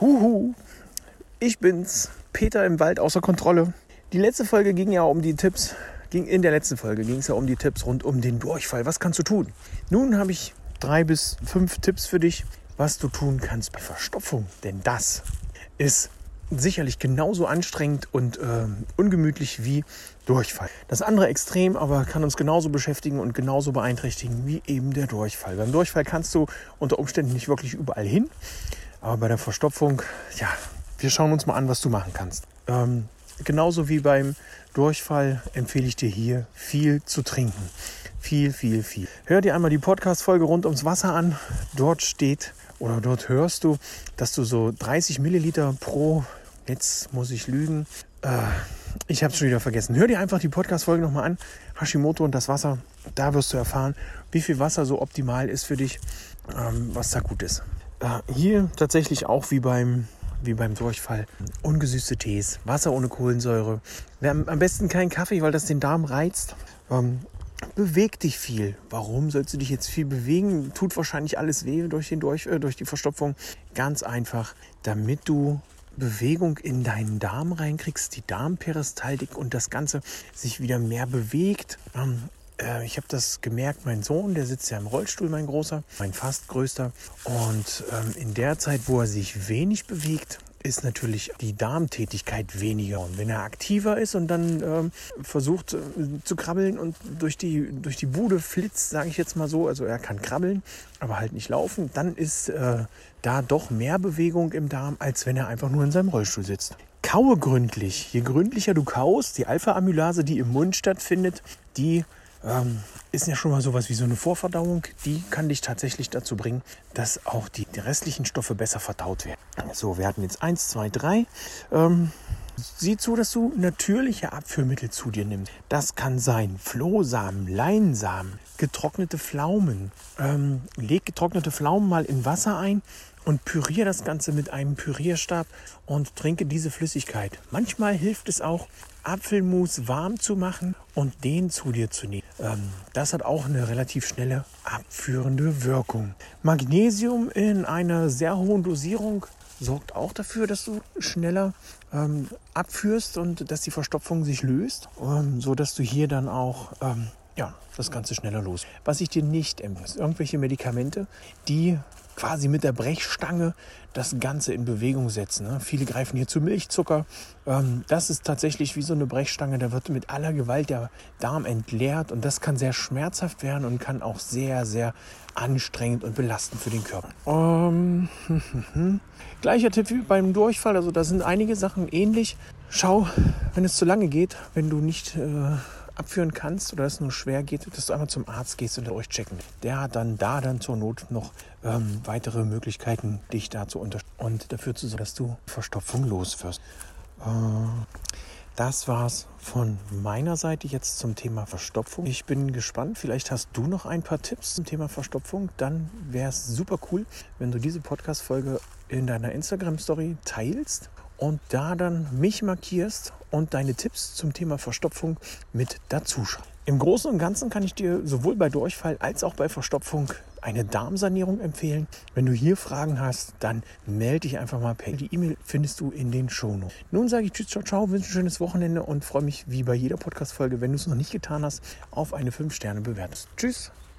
Huhu, ich bin's, Peter im Wald außer Kontrolle. Die letzte Folge ging ja um die Tipps, ging in der letzten Folge ging es ja um die Tipps rund um den Durchfall. Was kannst du tun? Nun habe ich drei bis fünf Tipps für dich, was du tun kannst bei Verstopfung. Denn das ist sicherlich genauso anstrengend und äh, ungemütlich wie Durchfall. Das andere Extrem aber kann uns genauso beschäftigen und genauso beeinträchtigen wie eben der Durchfall. Beim Durchfall kannst du unter Umständen nicht wirklich überall hin. Aber bei der Verstopfung, ja, wir schauen uns mal an, was du machen kannst. Ähm, genauso wie beim Durchfall empfehle ich dir hier viel zu trinken. Viel, viel, viel. Hör dir einmal die Podcast-Folge rund ums Wasser an. Dort steht oder dort hörst du, dass du so 30 Milliliter pro, jetzt muss ich lügen, äh, ich habe es schon wieder vergessen. Hör dir einfach die Podcast-Folge nochmal an. Hashimoto und das Wasser. Da wirst du erfahren, wie viel Wasser so optimal ist für dich, ähm, was da gut ist. Äh, hier tatsächlich auch wie beim, wie beim Durchfall. Ungesüßte Tees, Wasser ohne Kohlensäure. Am besten kein Kaffee, weil das den Darm reizt. Ähm, beweg dich viel. Warum sollst du dich jetzt viel bewegen? Tut wahrscheinlich alles weh durch, den durch, äh, durch die Verstopfung. Ganz einfach, damit du Bewegung in deinen Darm reinkriegst, die Darmperistaltik und das Ganze sich wieder mehr bewegt. Ähm, äh, ich habe das gemerkt, mein Sohn, der sitzt ja im Rollstuhl, mein großer, mein fast größter. Und ähm, in der Zeit, wo er sich wenig bewegt, ist natürlich die Darmtätigkeit weniger. Und wenn er aktiver ist und dann ähm, versucht äh, zu krabbeln und durch die, durch die Bude flitzt, sage ich jetzt mal so, also er kann krabbeln, aber halt nicht laufen, dann ist äh, da doch mehr Bewegung im Darm, als wenn er einfach nur in seinem Rollstuhl sitzt. Kaue gründlich. Je gründlicher du kaust, die Alpha-Amylase, die im Mund stattfindet, die ähm, ist ja schon mal sowas wie so eine Vorverdauung. Die kann dich tatsächlich dazu bringen, dass auch die, die restlichen Stoffe besser verdaut werden. So, wir hatten jetzt eins, zwei, drei. Ähm, Sieh zu, dass du natürliche Abführmittel zu dir nimmst. Das kann sein Flohsamen, Leinsamen, getrocknete Pflaumen. Ähm, leg getrocknete Pflaumen mal in Wasser ein und püriere das Ganze mit einem Pürierstab und trinke diese Flüssigkeit. Manchmal hilft es auch, Apfelmus warm zu machen und den zu dir zu nehmen. Ähm, das hat auch eine relativ schnelle abführende Wirkung. Magnesium in einer sehr hohen Dosierung sorgt auch dafür, dass du schneller ähm, abführst und dass die Verstopfung sich löst, ähm, so dass du hier dann auch ähm, ja, das Ganze schneller los. Was ich dir nicht empfehle, irgendwelche Medikamente, die quasi mit der Brechstange das Ganze in Bewegung setzen. Ne? Viele greifen hier zu Milchzucker. Ähm, das ist tatsächlich wie so eine Brechstange. Da wird mit aller Gewalt der Darm entleert und das kann sehr schmerzhaft werden und kann auch sehr, sehr anstrengend und belastend für den Körper. Ähm, Gleicher Tipp wie beim Durchfall. Also da sind einige Sachen ähnlich. Schau, wenn es zu lange geht, wenn du nicht äh, abführen kannst oder es nur schwer geht, dass du einmal zum Arzt gehst und er euch checken. Der hat dann da dann zur Not noch ähm, weitere Möglichkeiten, dich da zu unterstützen und dafür zu sorgen, dass du Verstopfung loswirst. Äh, das war's von meiner Seite jetzt zum Thema Verstopfung. Ich bin gespannt. Vielleicht hast du noch ein paar Tipps zum Thema Verstopfung. Dann wäre es super cool, wenn du diese Podcast-Folge in deiner Instagram-Story teilst und da dann mich markierst und deine Tipps zum Thema Verstopfung mit dazu schreibst. Im Großen und Ganzen kann ich dir sowohl bei Durchfall als auch bei Verstopfung eine Darmsanierung empfehlen. Wenn du hier Fragen hast, dann melde dich einfach mal per Die E-Mail findest du in den Shownotes. Nun sage ich Tschüss, ciao, ciao, wünsche ein schönes Wochenende und freue mich wie bei jeder Podcast-Folge, wenn du es noch nicht getan hast, auf eine 5-Sterne-Bewertung. Tschüss!